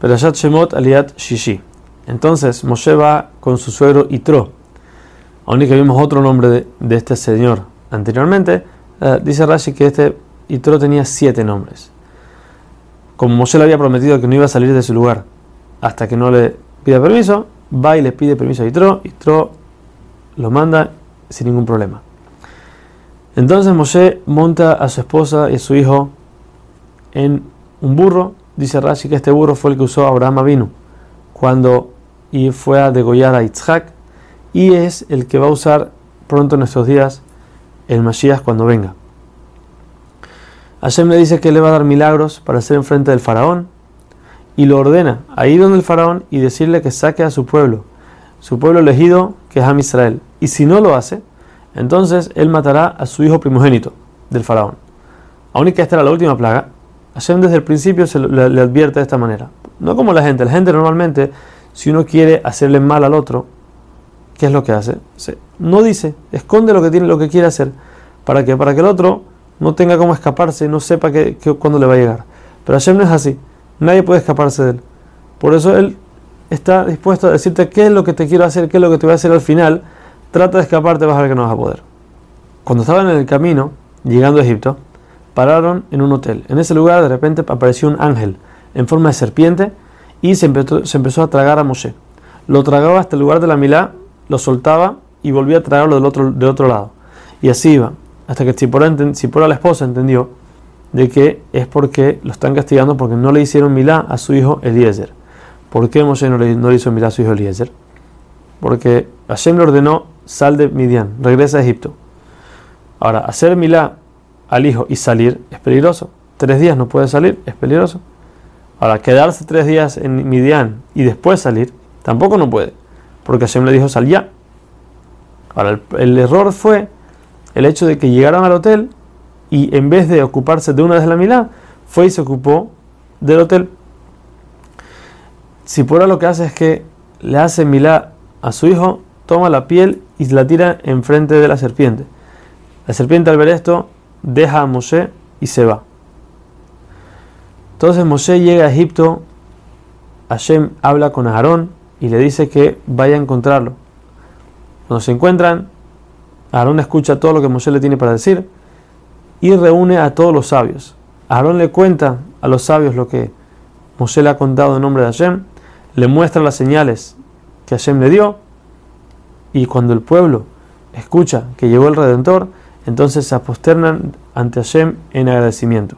Perashat Shemot Aliat Shishi. Entonces Moshe va con su suegro Itro. Aunque vimos otro nombre de, este señor anteriormente, eh, dice Rashi que este Itro tenía siete nombres. Como Moshe le había prometido que no iba a salir de su lugar hasta que no le pida permiso, va y le pide permiso a Itro. Itro lo manda sin ningún problema. Entonces Moshe monta a su esposa y a su hijo en un burro Dice Rashi que este burro fue el que usó Abraham vino cuando y fue a degollar a Yitzhak y es el que va a usar pronto en estos días el Mashiach cuando venga. Hashem le dice que le va a dar milagros para hacer enfrente del faraón y lo ordena a ir donde el faraón y decirle que saque a su pueblo, su pueblo elegido que es Am Israel. Y si no lo hace, entonces él matará a su hijo primogénito del faraón. Aún que esta era la última plaga, Hashem desde el principio se le, advierte de esta manera. No como la gente. La gente normalmente, si uno quiere hacerle mal al otro, ¿qué es lo que hace? no dice, esconde lo que tiene, lo que quiere hacer. ¿Para que Para que el otro no tenga cómo escaparse, no sepa que, cuándo le va a llegar. Pero Hashem no es así. Nadie puede escaparse de él. Por eso él está dispuesto a decirte qué es lo que te quiero hacer, qué es lo que te voy a hacer al final. Trata de escaparte, vas a ver que no vas a poder. Cuando estaban en el camino, llegando a Egipto, pararon en un hotel. En ese lugar de repente apareció un ángel en forma de serpiente y se empezó, a tragar a Moshe. Lo tragaba hasta el lugar de la milá, lo soltaba y volvía a tragarlo del otro, del otro lado. Y así iba, hasta que Zipora, la esposa entendió de que es porque lo están castigando porque no le hicieron milá a su hijo Eliezer. ¿Por qué Moshe no le, hizo milá a su hijo Eliezer? Porque Hashem le ordenó, sal de Midian, regresa a Egipto. Ahora, hacer milá al hijo y salir es peligroso. Tres días no puede salir, es peligroso. Ahora, quedarse tres días en Midian y después salir, tampoco no puede, porque Hashem le dijo sal ya. Ahora, el, error fue el hecho de que llegaron al hotel y en vez de ocuparse de una de la milá, fue y se ocupó del hotel. Si por lo que hace es que le hace milá a su hijo, toma la piel y la tira enfrente de la serpiente. La serpiente al ver esto deja a Moshe y se va. Entonces Moshe llega a Egipto, Hashem habla con Aarón y le dice que vaya a encontrarlo. Cuando se encuentran, Aarón escucha todo lo que Moshe le tiene para decir y reúne a todos los sabios. Aarón le cuenta a los sabios lo que Moshe le ha contado en nombre de Hashem, le muestra las señales que Hashem le dio y cuando el pueblo escucha que llegó el Redentor, entonces se aposternan ante Hashem en agradecimiento.